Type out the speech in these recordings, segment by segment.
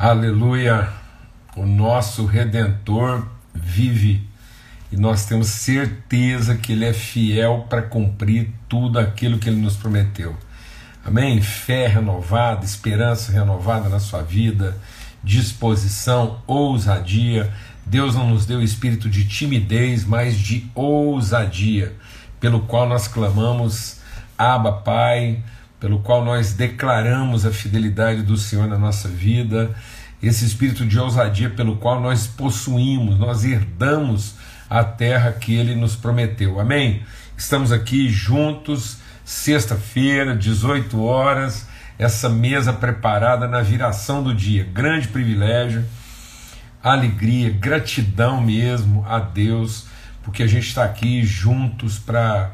Aleluia! O nosso redentor vive e nós temos certeza que ele é fiel para cumprir tudo aquilo que ele nos prometeu. Amém? Fé renovada, esperança renovada na sua vida, disposição, ousadia. Deus não nos deu espírito de timidez, mas de ousadia, pelo qual nós clamamos, Abba, Pai pelo qual nós declaramos a fidelidade do Senhor na nossa vida, esse espírito de ousadia pelo qual nós possuímos, nós herdamos a terra que ele nos prometeu. Amém? Estamos aqui juntos, sexta-feira, 18 horas, essa mesa preparada na viração do dia. Grande privilégio, alegria, gratidão mesmo a Deus, porque a gente está aqui juntos para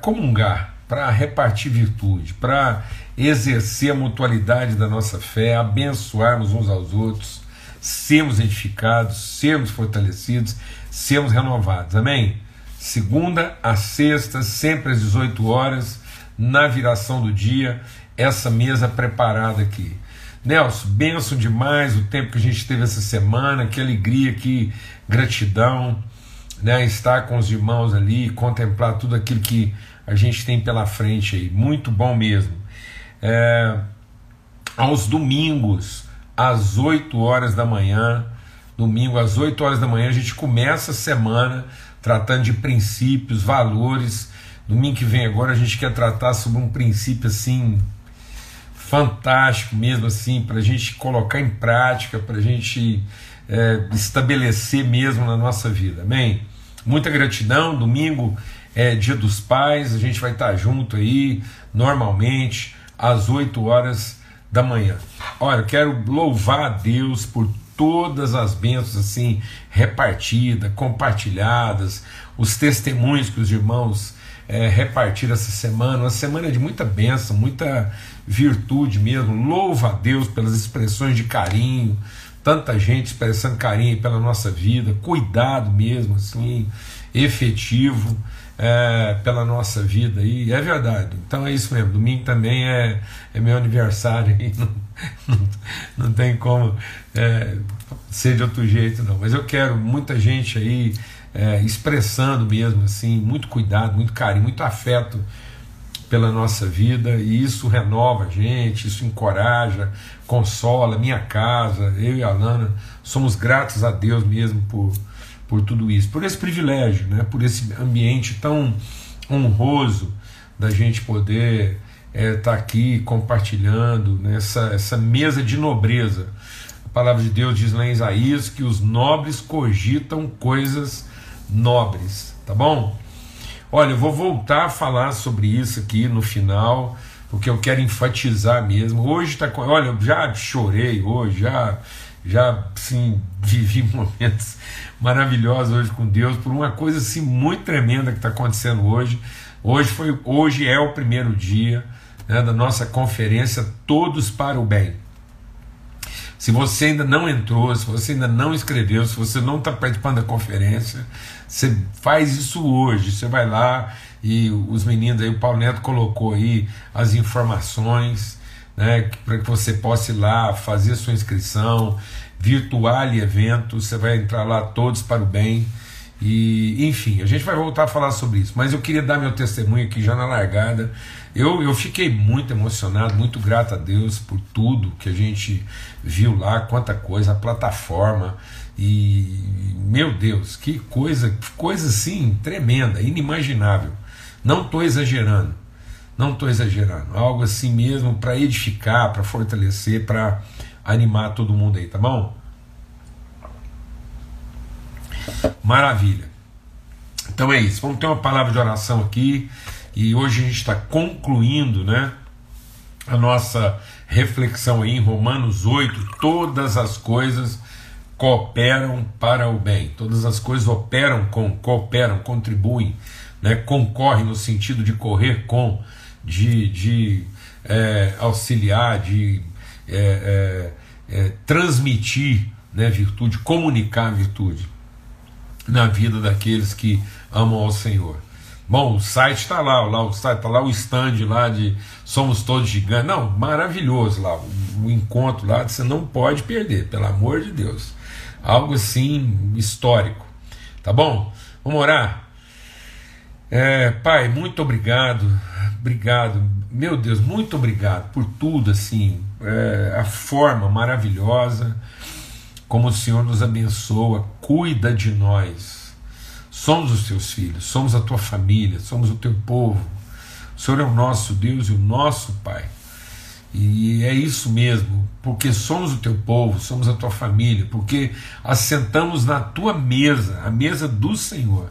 comungar para repartir virtude, para exercer a mutualidade da nossa fé, abençoarmos uns aos outros, sermos edificados, sermos fortalecidos, sermos renovados. Amém? Segunda a sexta, sempre às 18 horas, na viração do dia, essa mesa preparada aqui. Nelson, benção demais o tempo que a gente teve essa semana, que alegria, que gratidão, né? Estar com os irmãos ali, contemplar tudo aquilo que a gente tem pela frente aí, muito bom mesmo. É, aos domingos, às 8 horas da manhã, domingo às 8 horas da manhã, a gente começa a semana tratando de princípios, valores. Domingo que vem agora a gente quer tratar sobre um princípio assim fantástico mesmo assim para a gente colocar em prática, para a gente é, estabelecer mesmo na nossa vida. Amém? Muita gratidão. Domingo é Dia dos Pais, a gente vai estar junto aí, normalmente, às 8 horas da manhã. Olha, eu quero louvar a Deus por todas as bênçãos assim repartidas, compartilhadas, os testemunhos que os irmãos é, repartiram essa semana, uma semana de muita bênção, muita virtude mesmo. Louva a Deus pelas expressões de carinho, tanta gente expressando carinho pela nossa vida, cuidado mesmo, assim, efetivo é, pela nossa vida e é verdade. Então é isso mesmo. Domingo também é, é meu aniversário e não, não, não tem como é, ser de outro jeito não. Mas eu quero muita gente aí é, expressando mesmo assim, muito cuidado, muito carinho, muito afeto pela nossa vida e isso renova a gente, isso encoraja, consola minha casa, eu e a Lana somos gratos a Deus mesmo por por tudo isso, por esse privilégio, né, por esse ambiente tão honroso da gente poder estar é, tá aqui compartilhando nessa essa mesa de nobreza. A palavra de Deus diz lá em Isaías que os nobres cogitam coisas nobres, tá bom? Olha, eu vou voltar a falar sobre isso aqui no final, porque eu quero enfatizar mesmo. Hoje tá, olha, eu já chorei hoje, já já sim vivi momentos maravilhosos hoje com Deus por uma coisa assim muito tremenda que está acontecendo hoje. Hoje foi, hoje é o primeiro dia né, da nossa conferência Todos para o Bem. Se você ainda não entrou, se você ainda não escreveu, se você não está participando da conferência, você faz isso hoje. Você vai lá e os meninos aí, o Paulo Neto colocou aí as informações, né, para que você possa ir lá fazer sua inscrição, virtual evento, você vai entrar lá todos para o bem. E, enfim, a gente vai voltar a falar sobre isso, mas eu queria dar meu testemunho aqui já na largada. Eu, eu fiquei muito emocionado, muito grato a Deus por tudo que a gente viu lá, quanta coisa, a plataforma. E, meu Deus, que coisa, coisa assim tremenda, inimaginável. Não estou exagerando, não estou exagerando. Algo assim mesmo para edificar, para fortalecer, para animar todo mundo aí, tá bom? Maravilha. Então é isso. Vamos ter uma palavra de oração aqui. E hoje a gente está concluindo né, a nossa reflexão aí em Romanos 8. Todas as coisas cooperam para o bem. Todas as coisas operam com, cooperam, contribuem, né, concorrem no sentido de correr com, de, de é, auxiliar, de é, é, é, transmitir né, virtude, comunicar virtude na vida daqueles que amam ao Senhor. Bom, o site está lá, lá, o site está lá o stand lá de Somos Todos Gigantes. Não, maravilhoso lá. o encontro lá, você não pode perder, pelo amor de Deus. Algo assim histórico. Tá bom? Vamos orar? É, pai, muito obrigado, obrigado, meu Deus, muito obrigado por tudo, assim, é, a forma maravilhosa como o Senhor nos abençoa, cuida de nós. Somos os teus filhos, somos a tua família, somos o teu povo. O Senhor é o nosso Deus e o nosso Pai. E é isso mesmo, porque somos o teu povo, somos a tua família, porque assentamos na tua mesa, a mesa do Senhor.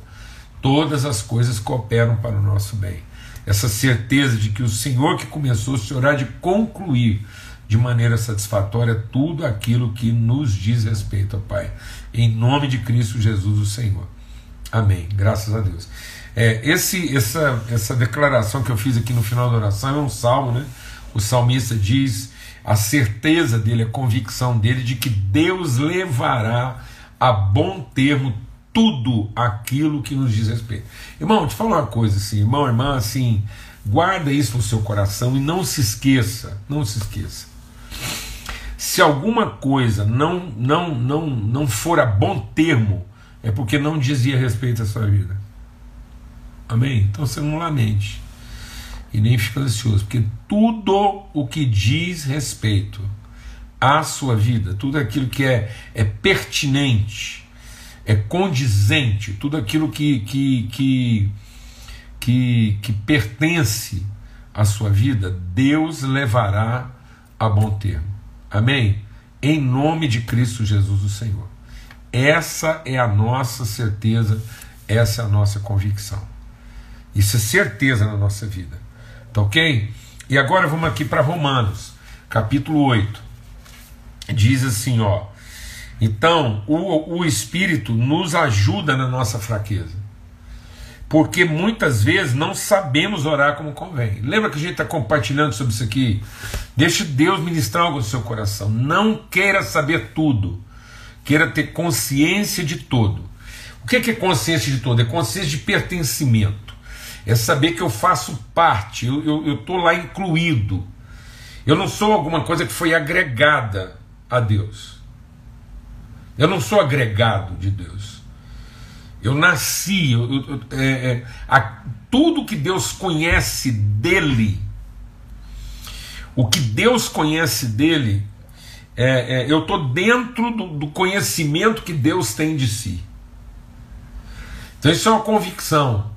Todas as coisas cooperam para o nosso bem. Essa certeza de que o Senhor que começou, o Senhor há de concluir de maneira satisfatória tudo aquilo que nos diz respeito, ó Pai. Em nome de Cristo Jesus, o Senhor. Amém. Graças a Deus. É, esse, essa, essa declaração que eu fiz aqui no final da oração é um salmo, né? O salmista diz a certeza dele, a convicção dele de que Deus levará a bom termo tudo aquilo que nos diz respeito. Irmão, te falar uma coisa assim, irmão, irmã, assim, guarda isso no seu coração e não se esqueça, não se esqueça. Se alguma coisa não não não não for a bom termo, é porque não dizia respeito à sua vida. Amém? Então você não lamente e nem fica ansioso, porque tudo o que diz respeito à sua vida, tudo aquilo que é, é pertinente, é condizente, tudo aquilo que, que, que, que, que pertence à sua vida, Deus levará a bom termo. Amém? Em nome de Cristo Jesus, o Senhor. Essa é a nossa certeza, essa é a nossa convicção. Isso é certeza na nossa vida. Tá ok? E agora vamos aqui para Romanos, capítulo 8. Diz assim, ó. Então, o, o Espírito nos ajuda na nossa fraqueza. Porque muitas vezes não sabemos orar como convém. Lembra que a gente está compartilhando sobre isso aqui? Deixe Deus ministrar algo no seu coração. Não queira saber tudo. Queira ter consciência de todo. O que é consciência de todo? É consciência de pertencimento. É saber que eu faço parte, eu estou lá incluído. Eu não sou alguma coisa que foi agregada a Deus. Eu não sou agregado de Deus. Eu nasci, eu, eu, é, é, a, tudo que Deus conhece dele, o que Deus conhece dele, é, é eu estou dentro do, do conhecimento que Deus tem de si. Então isso é uma convicção.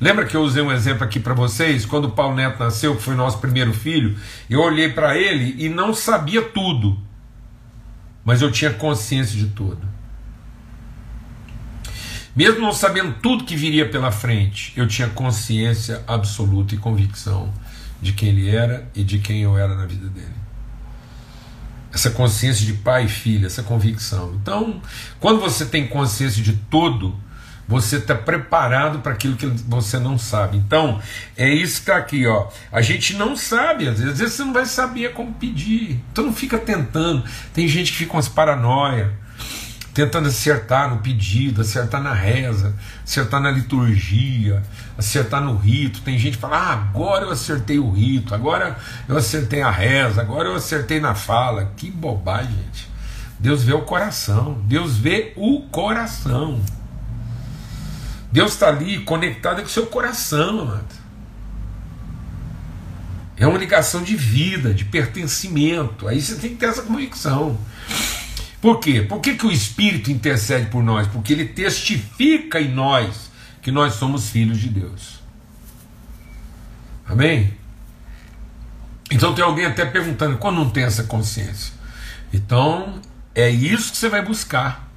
Lembra que eu usei um exemplo aqui para vocês? Quando o Paulo Neto nasceu, que foi nosso primeiro filho, eu olhei para ele e não sabia tudo mas eu tinha consciência de tudo. Mesmo não sabendo tudo que viria pela frente, eu tinha consciência absoluta e convicção de quem ele era e de quem eu era na vida dele. Essa consciência de pai e filho, essa convicção. Então, quando você tem consciência de tudo, você está preparado para aquilo que você não sabe. Então, é isso que está aqui, ó. A gente não sabe, às vezes, às vezes você não vai saber como pedir. Então não fica tentando. Tem gente que fica com as paranoia, tentando acertar no pedido, acertar na reza, acertar na liturgia, acertar no rito. Tem gente que fala: ah, agora eu acertei o rito, agora eu acertei a reza, agora eu acertei na fala. Que bobagem, gente. Deus vê o coração, Deus vê o coração. Deus está ali conectado com o seu coração, amado. É uma ligação de vida, de pertencimento. Aí você tem que ter essa convicção. Por quê? Por que, que o Espírito intercede por nós? Porque ele testifica em nós que nós somos filhos de Deus. Amém? Então tem alguém até perguntando quando não tem essa consciência. Então é isso que você vai buscar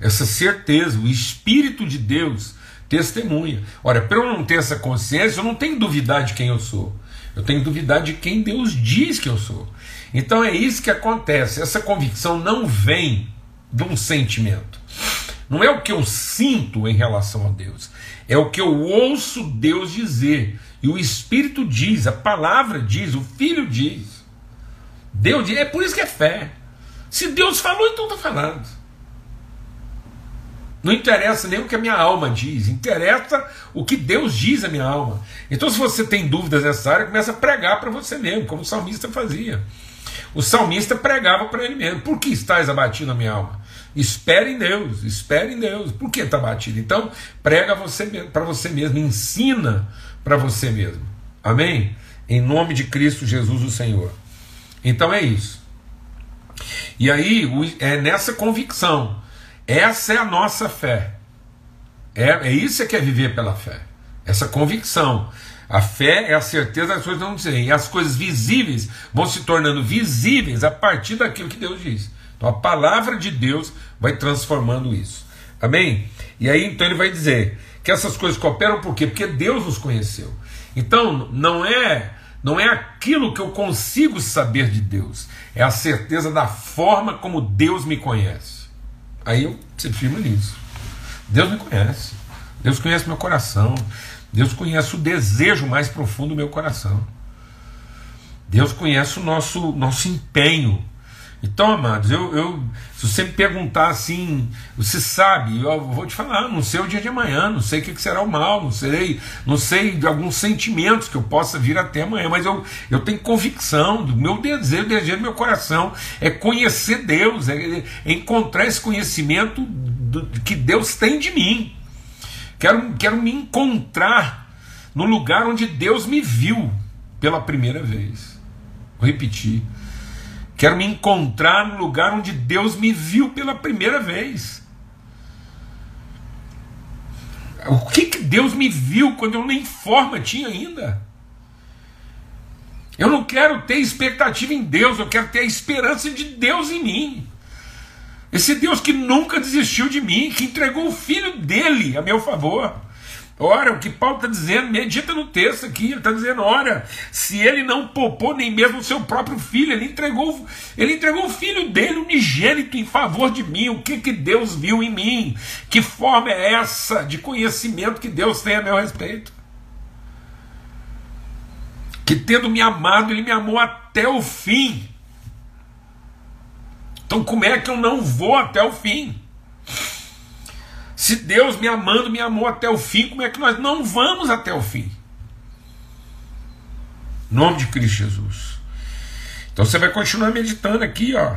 essa certeza, o Espírito de Deus testemunha. Ora, para eu não ter essa consciência, eu não tenho duvidar de quem eu sou. Eu tenho duvidar de quem Deus diz que eu sou. Então é isso que acontece. Essa convicção não vem de um sentimento. Não é o que eu sinto em relação a Deus. É o que eu ouço Deus dizer. E o Espírito diz, a palavra diz, o Filho diz. Deus diz. É por isso que é fé. Se Deus falou, então está falando. Não interessa nem o que a minha alma diz, interessa o que Deus diz à minha alma. Então, se você tem dúvidas nessa área, começa a pregar para você mesmo, como o salmista fazia. O salmista pregava para ele mesmo: Por que estás abatido a minha alma? Espere em Deus, espere em Deus. Por que está abatido? Então, prega você para você mesmo, ensina para você mesmo. Amém? Em nome de Cristo Jesus, o Senhor. Então é isso. E aí, é nessa convicção. Essa é a nossa fé. É, é isso que é viver pela fé. Essa convicção. A fé é a certeza das coisas não dizem. E as coisas visíveis vão se tornando visíveis a partir daquilo que Deus diz. Então a palavra de Deus vai transformando isso. Amém? E aí então ele vai dizer que essas coisas cooperam por quê? Porque Deus nos conheceu. Então não é não é aquilo que eu consigo saber de Deus, é a certeza da forma como Deus me conhece. Aí eu se firma nisso. Deus me conhece. Deus conhece meu coração. Deus conhece o desejo mais profundo do meu coração. Deus conhece o nosso, nosso empenho então, amados, eu, eu, se você me perguntar assim, você sabe, eu vou te falar, não sei o dia de amanhã, não sei o que será o mal, não sei, não sei de alguns sentimentos que eu possa vir até amanhã, mas eu, eu tenho convicção do meu desejo, o desejo do meu coração é conhecer Deus, é, é encontrar esse conhecimento do, que Deus tem de mim. Quero, quero me encontrar no lugar onde Deus me viu pela primeira vez. Vou repetir Quero me encontrar no lugar onde Deus me viu pela primeira vez. O que, que Deus me viu quando eu nem forma tinha ainda? Eu não quero ter expectativa em Deus, eu quero ter a esperança de Deus em mim. Esse Deus que nunca desistiu de mim, que entregou o filho dele a meu favor. Ora, o que Paulo está dizendo, medita no texto aqui, ele está dizendo, ora, se ele não poupou nem mesmo o seu próprio filho, ele entregou, ele entregou o filho dele, unigênito, em favor de mim, o que, que Deus viu em mim? Que forma é essa de conhecimento que Deus tem a meu respeito? Que tendo me amado, ele me amou até o fim. Então como é que eu não vou até o fim? Se Deus me amando, me amou até o fim, como é que nós não vamos até o fim? Em nome de Cristo Jesus. Então você vai continuar meditando aqui, ó.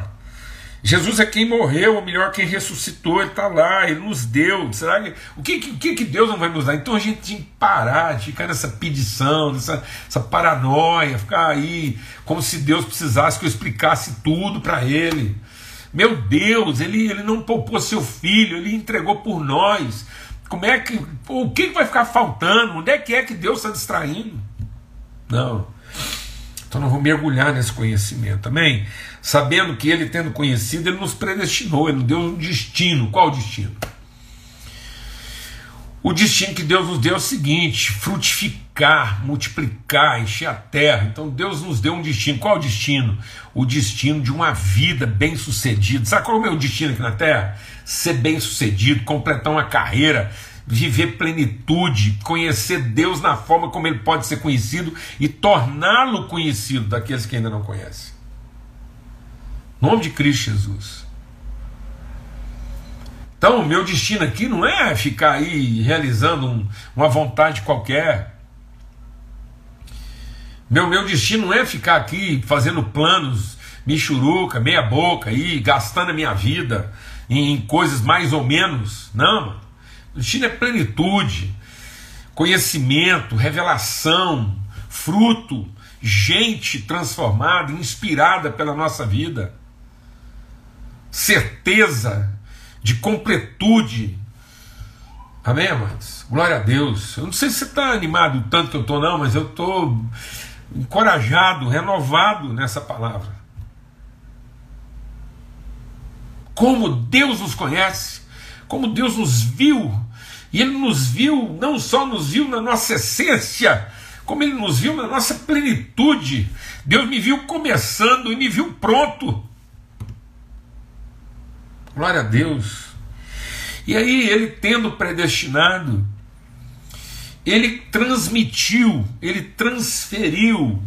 Jesus é quem morreu, ou melhor, quem ressuscitou, ele está lá, ele nos deu. Será que, o que, que, que Deus não vai nos dar? Então a gente tem que parar de ficar nessa pedição, nessa essa paranoia, ficar aí como se Deus precisasse que eu explicasse tudo para ele. Meu Deus, ele, ele não poupou seu filho, ele entregou por nós. Como é que. O que vai ficar faltando? Onde é que é que Deus está distraindo? Não. Então nós vamos mergulhar nesse conhecimento, amém? Sabendo que ele, tendo conhecido, ele nos predestinou, ele nos deu um destino. Qual o destino? O destino que Deus nos deu é o seguinte: multiplicar, encher a terra. Então Deus nos deu um destino. Qual é o destino? O destino de uma vida bem-sucedida. Sabe qual é o meu destino aqui na terra? Ser bem-sucedido, completar uma carreira, viver plenitude, conhecer Deus na forma como ele pode ser conhecido e torná-lo conhecido daqueles que ainda não conhecem. Em nome de Cristo Jesus. Então, meu destino aqui não é ficar aí realizando um, uma vontade qualquer. Meu, meu destino não é ficar aqui fazendo planos, michuruca, meia boca, aí, gastando a minha vida em, em coisas mais ou menos. Não, mano. O destino é plenitude, conhecimento, revelação, fruto, gente transformada, inspirada pela nossa vida, certeza de completude. Amém, amados? Glória a Deus. Eu não sei se você está animado tanto que eu estou, não, mas eu estou encorajado, renovado nessa palavra. Como Deus nos conhece, como Deus nos viu, e Ele nos viu, não só nos viu na nossa essência, como Ele nos viu na nossa plenitude. Deus me viu começando e me viu pronto. Glória a Deus. E aí, ele tendo predestinado, ele transmitiu, ele transferiu,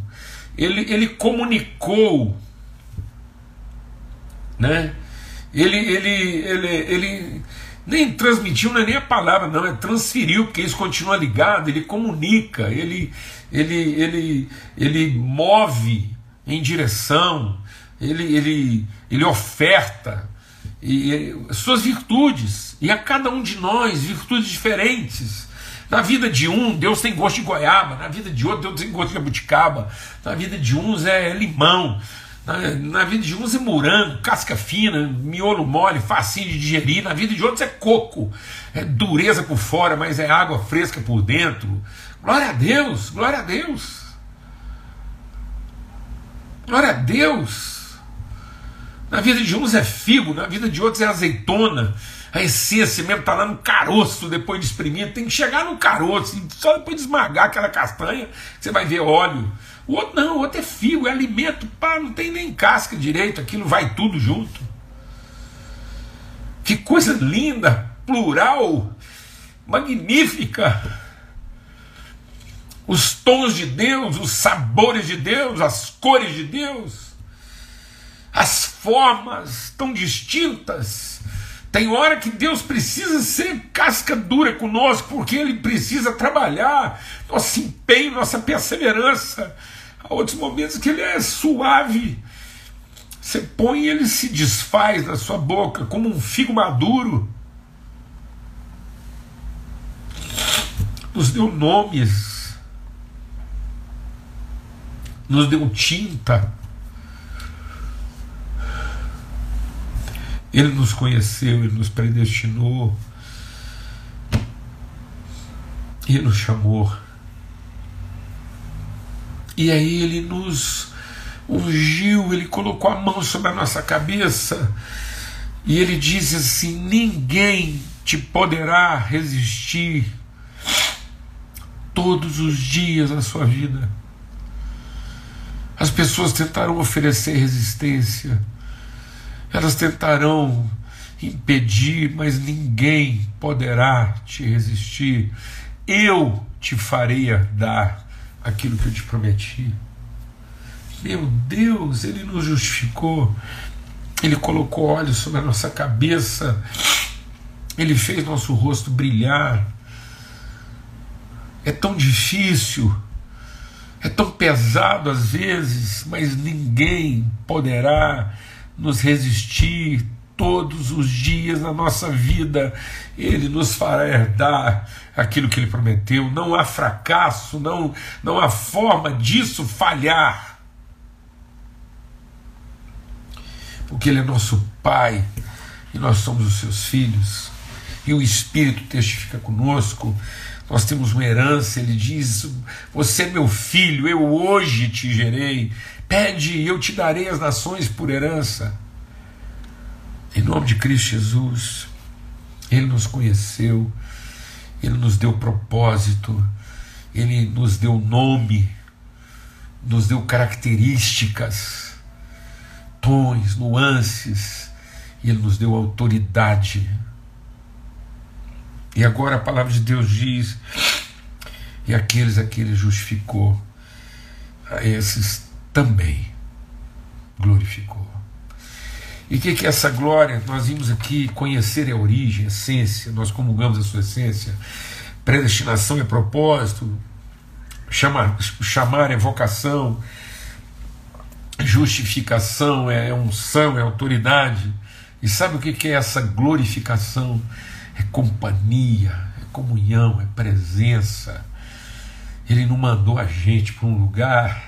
ele, ele comunicou, né? Ele, ele, ele, ele nem transmitiu, não é nem a palavra, não, é transferiu, porque isso continua ligado, ele comunica, ele, ele, ele, ele move em direção, ele, ele, ele oferta e, e, suas virtudes, e a cada um de nós virtudes diferentes. Na vida de um, Deus tem gosto de goiaba, na vida de outro, Deus tem gosto de jabuticaba, na vida de uns é limão, na, na, vida de uns é morango, casca fina, miolo mole, facinho de digerir, na vida de outros é coco, é dureza por fora, mas é água fresca por dentro. Glória a Deus, glória a Deus. Glória a Deus. Na vida de uns é figo, na vida de outros é azeitona. A essência mesmo está lá no caroço depois de exprimir. Tem que chegar no caroço, só depois de esmagar aquela castanha, você vai ver óleo. O outro não, o outro é figo, é alimento, pá, não tem nem casca direito, aquilo vai tudo junto. Que coisa linda, plural, magnífica. Os tons de Deus, os sabores de Deus, as cores de Deus as formas tão distintas. Tem hora que Deus precisa ser casca dura conosco, porque Ele precisa trabalhar nosso empenho, nossa perseverança. Há outros momentos que Ele é suave. Você põe e ele se desfaz na sua boca como um figo maduro. Nos deu nomes, nos deu tinta Ele nos conheceu, Ele nos predestinou, Ele nos chamou. E aí Ele nos ungiu, Ele colocou a mão sobre a nossa cabeça e Ele diz assim: ninguém te poderá resistir todos os dias da sua vida. As pessoas tentarão oferecer resistência elas tentarão impedir, mas ninguém poderá te resistir. Eu te farei dar aquilo que eu te prometi. Meu Deus, Ele nos justificou, Ele colocou olhos sobre a nossa cabeça, Ele fez nosso rosto brilhar. É tão difícil, é tão pesado às vezes, mas ninguém poderá nos resistir todos os dias na nossa vida, Ele nos fará herdar aquilo que Ele prometeu. Não há fracasso, não, não há forma disso falhar. Porque Ele é nosso Pai e nós somos os seus filhos, e o Espírito testifica conosco. Nós temos uma herança, ele diz: Você é meu filho, eu hoje te gerei. Pede e eu te darei as nações por herança. Em nome de Cristo Jesus, Ele nos conheceu, Ele nos deu propósito, Ele nos deu nome, nos deu características, tons, nuances, Ele nos deu autoridade. E agora a palavra de Deus diz: e aqueles a que Ele justificou, a esses também glorificou. E o que, que é essa glória? Nós vimos aqui conhecer a origem, a essência, nós comungamos a sua essência, predestinação é propósito, chamar, chamar é vocação, justificação é unção, é autoridade. E sabe o que, que é essa glorificação? É companhia, é comunhão, é presença. Ele não mandou a gente para um lugar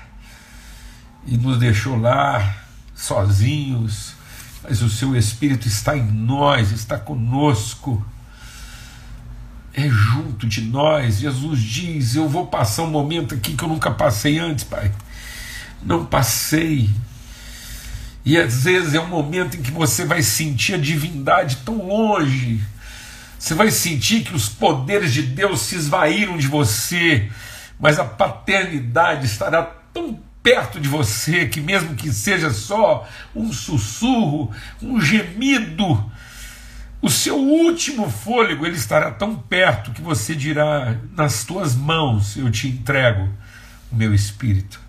e nos deixou lá sozinhos, mas o seu Espírito está em nós, está conosco, é junto de nós. Jesus diz: Eu vou passar um momento aqui que eu nunca passei antes, Pai. Não passei. E às vezes é um momento em que você vai sentir a divindade tão longe. Você vai sentir que os poderes de Deus se esvaíram de você, mas a paternidade estará tão perto de você, que mesmo que seja só um sussurro, um gemido, o seu último fôlego ele estará tão perto que você dirá: nas tuas mãos eu te entrego o meu espírito,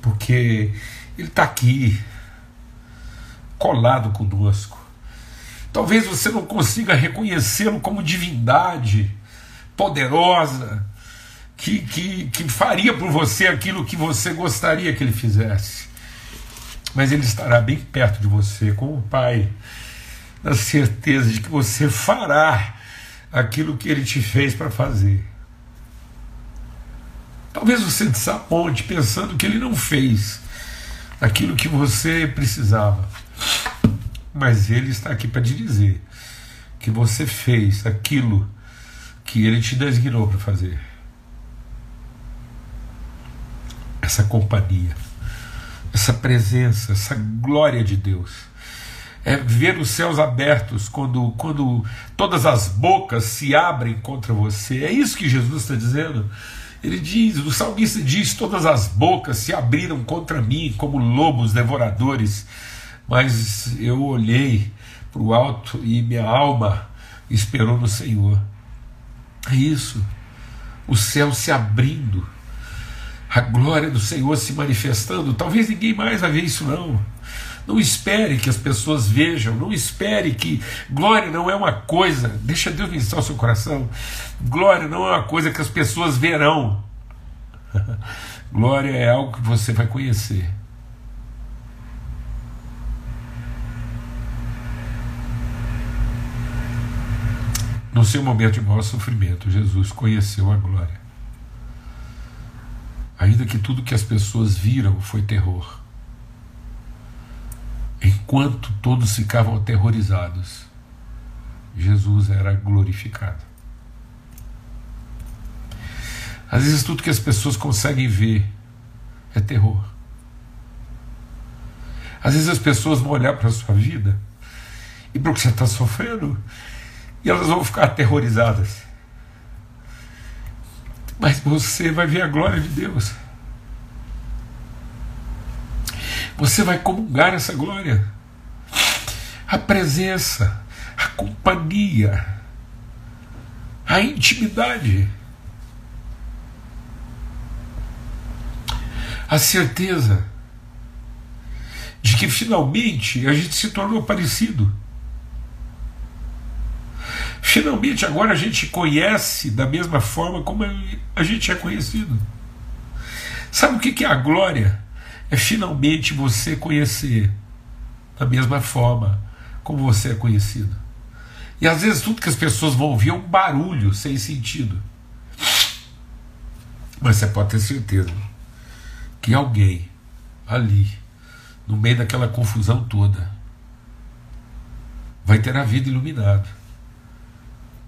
porque ele está aqui, colado conosco. Talvez você não consiga reconhecê-lo como divindade poderosa, que, que, que faria por você aquilo que você gostaria que ele fizesse. mas Ele estará bem perto de você, como Pai, na certeza de que você fará aquilo que Ele te fez para fazer. Talvez você desaponte pensando que Ele não fez aquilo que você precisava, mas Ele está aqui para te dizer que você fez aquilo que Ele te designou para fazer. Essa companhia essa presença, essa glória de Deus. É ver os céus abertos quando, quando todas as bocas se abrem contra você. É isso que Jesus está dizendo. Ele diz, o salmista diz: todas as bocas se abriram contra mim como lobos devoradores. Mas eu olhei para o alto e minha alma esperou no Senhor. É isso. O céu se abrindo a glória do Senhor se manifestando. Talvez ninguém mais vai ver isso, não. Não espere que as pessoas vejam, não espere que glória não é uma coisa, deixa Deus ministrar o seu coração. Glória não é uma coisa que as pessoas verão. glória é algo que você vai conhecer. No seu momento de maior sofrimento, Jesus conheceu a glória ainda que tudo que as pessoas viram foi terror. Enquanto todos ficavam aterrorizados, Jesus era glorificado. Às vezes tudo que as pessoas conseguem ver é terror. Às vezes as pessoas vão olhar para a sua vida e para o que você está sofrendo e elas vão ficar aterrorizadas mas você vai ver a glória de Deus. Você vai comungar essa glória. A presença, a companhia, a intimidade, a certeza de que finalmente a gente se tornou parecido. Finalmente agora a gente conhece da mesma forma como a gente é conhecido. Sabe o que é a glória? É finalmente você conhecer da mesma forma como você é conhecido. E às vezes tudo que as pessoas vão ouvir é um barulho sem sentido. Mas você pode ter certeza que alguém ali, no meio daquela confusão toda, vai ter a vida iluminada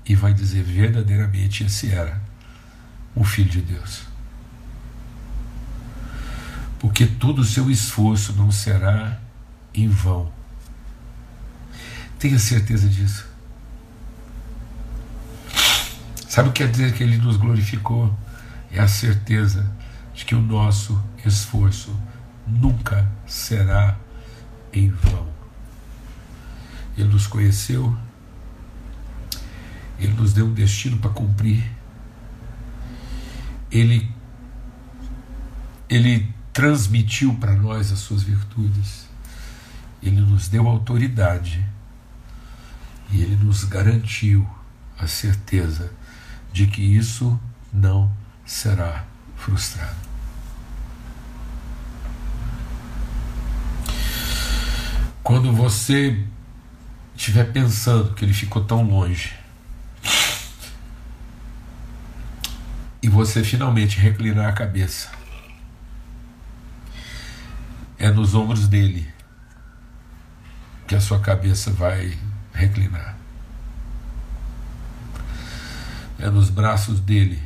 e vai dizer verdadeiramente esse era o Filho de Deus. Porque todo o seu esforço não será em vão. Tenha certeza disso. Sabe o que quer dizer que ele nos glorificou? É a certeza de que o nosso esforço nunca será em vão. Ele nos conheceu ele nos deu um destino para cumprir. Ele, ele transmitiu para nós as suas virtudes. Ele nos deu autoridade. E ele nos garantiu a certeza de que isso não será frustrado. Quando você estiver pensando que ele ficou tão longe, e você finalmente reclinar a cabeça. É nos ombros dele que a sua cabeça vai reclinar. É nos braços dele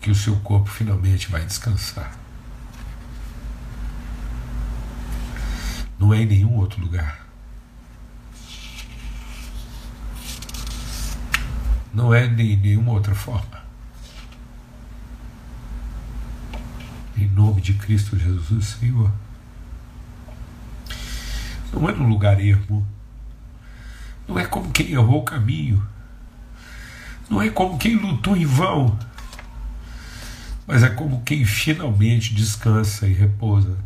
que o seu corpo finalmente vai descansar. Não é em nenhum outro lugar. Não é de nenhuma outra forma. Em nome de Cristo Jesus, Senhor. Não é num lugar ermo. Não é como quem errou o caminho. Não é como quem lutou em vão. Mas é como quem finalmente descansa e repousa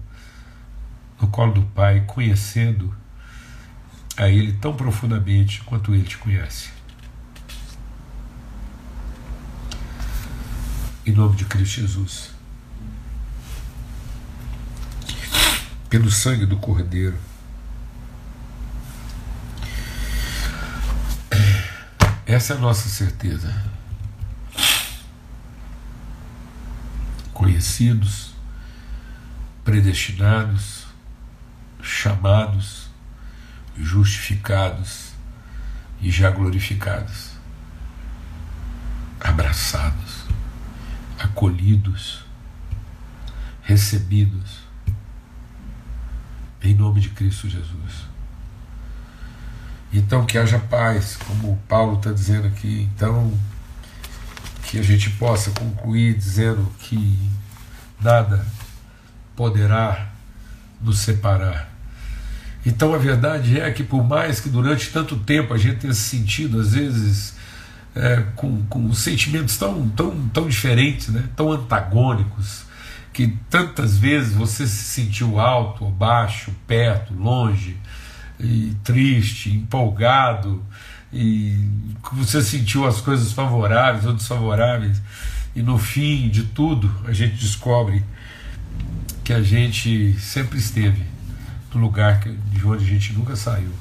no colo do Pai, conhecendo a Ele tão profundamente quanto Ele te conhece. Em nome de Cristo Jesus. Pelo sangue do Cordeiro. Essa é a nossa certeza. Conhecidos, predestinados, chamados, justificados e já glorificados, abraçados, acolhidos, recebidos, em nome de Cristo Jesus. Então que haja paz, como Paulo está dizendo aqui. Então que a gente possa concluir dizendo que nada poderá nos separar. Então a verdade é que por mais que durante tanto tempo a gente tenha se sentido às vezes é, com, com sentimentos tão, tão, tão diferentes, né, tão antagônicos, que tantas vezes você se sentiu alto ou baixo, perto, longe, e triste, empolgado, e você sentiu as coisas favoráveis ou desfavoráveis, e no fim de tudo a gente descobre que a gente sempre esteve no lugar de onde a gente nunca saiu.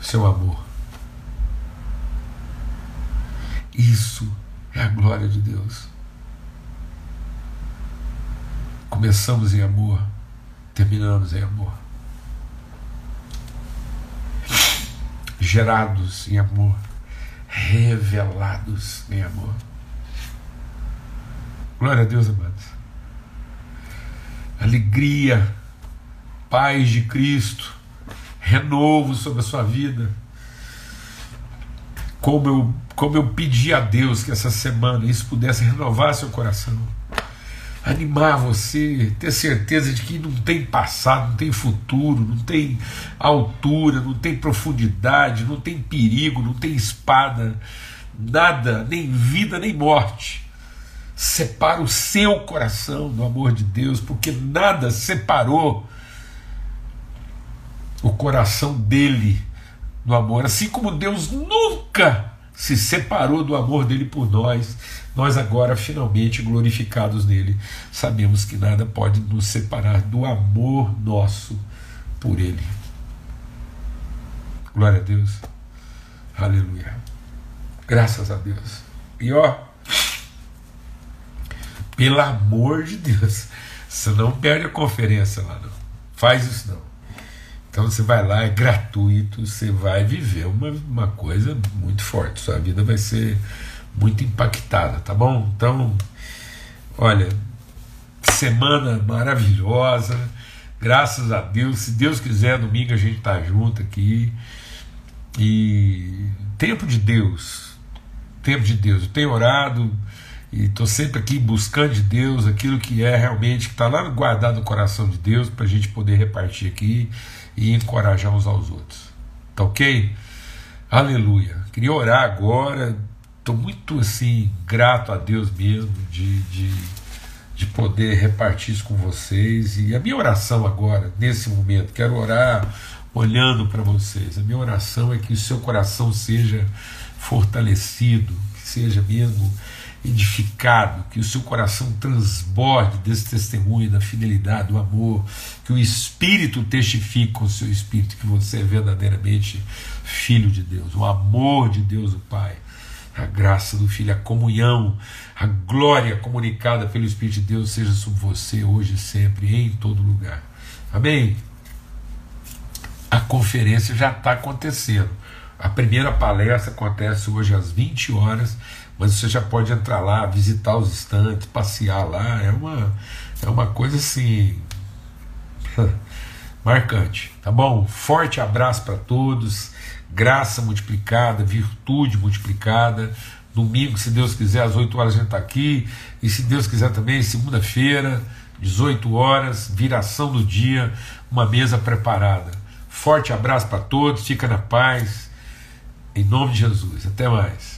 Seu amor. Isso é a glória de Deus. Começamos em amor, terminamos em amor. Gerados em amor, revelados em amor. Glória a Deus, amados. Alegria, paz de Cristo, renovo sobre a sua vida. Como eu, como eu pedi a Deus que essa semana isso pudesse renovar seu coração animar você, ter certeza de que não tem passado, não tem futuro, não tem altura, não tem profundidade, não tem perigo, não tem espada, nada, nem vida nem morte. Separa o seu coração do amor de Deus, porque nada separou o coração dele do amor, assim como Deus nunca se separou do amor dele por nós, nós agora, finalmente glorificados nele, sabemos que nada pode nos separar do amor nosso por ele. Glória a Deus. Aleluia. Graças a Deus. E ó, pelo amor de Deus, você não perde a conferência lá, não. Faz isso não. Então você vai lá, é gratuito, você vai viver uma, uma coisa muito forte. Sua vida vai ser muito impactada, tá bom? Então, olha, semana maravilhosa, graças a Deus. Se Deus quiser, domingo a gente tá junto aqui. E tempo de Deus, tempo de Deus. Eu tenho orado e estou sempre aqui buscando de Deus aquilo que é realmente, que está lá guardado no coração de Deus, para a gente poder repartir aqui e encorajar uns aos outros. Tá ok? Aleluia. Queria orar agora. Estou muito assim grato a Deus mesmo de, de, de poder repartir isso com vocês. E a minha oração agora, nesse momento, quero orar olhando para vocês. A minha oração é que o seu coração seja fortalecido, que seja mesmo edificado, que o seu coração transborde desse testemunho da fidelidade, do amor, que o Espírito testifique com o seu Espírito que você é verdadeiramente filho de Deus, o amor de Deus o Pai, a graça do Filho, a comunhão, a glória comunicada pelo Espírito de Deus seja sobre você hoje e sempre, em todo lugar. Amém? A conferência já está acontecendo. A primeira palestra acontece hoje às 20 horas mas você já pode entrar lá, visitar os estantes, passear lá, é uma, é uma coisa assim marcante, tá bom? Forte abraço para todos, graça multiplicada, virtude multiplicada. Domingo, se Deus quiser, às 8 horas a gente está aqui, e se Deus quiser também, segunda-feira, 18 horas, viração do dia, uma mesa preparada. Forte abraço para todos, fica na paz, em nome de Jesus. Até mais.